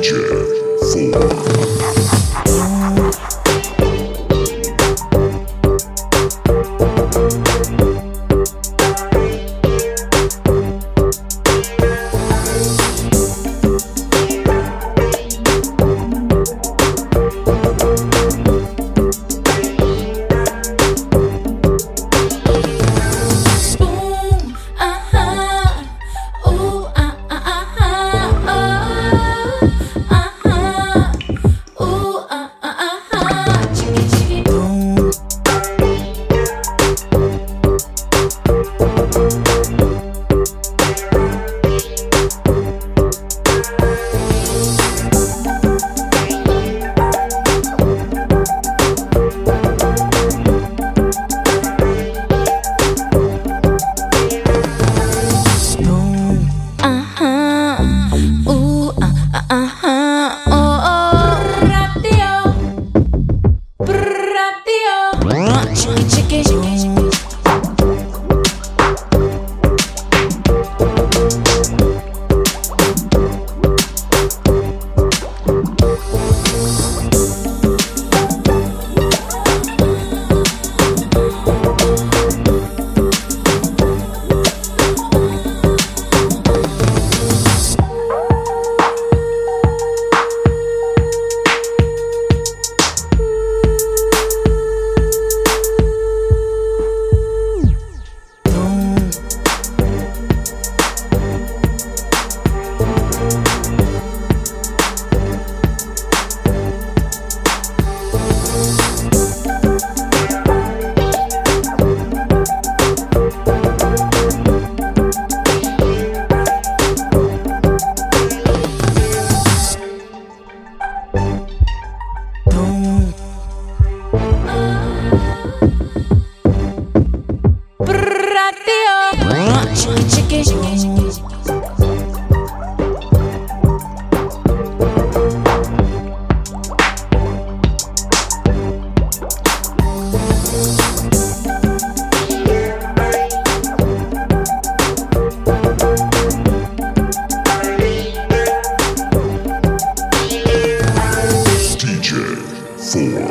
DJ 4. Thank DJ four.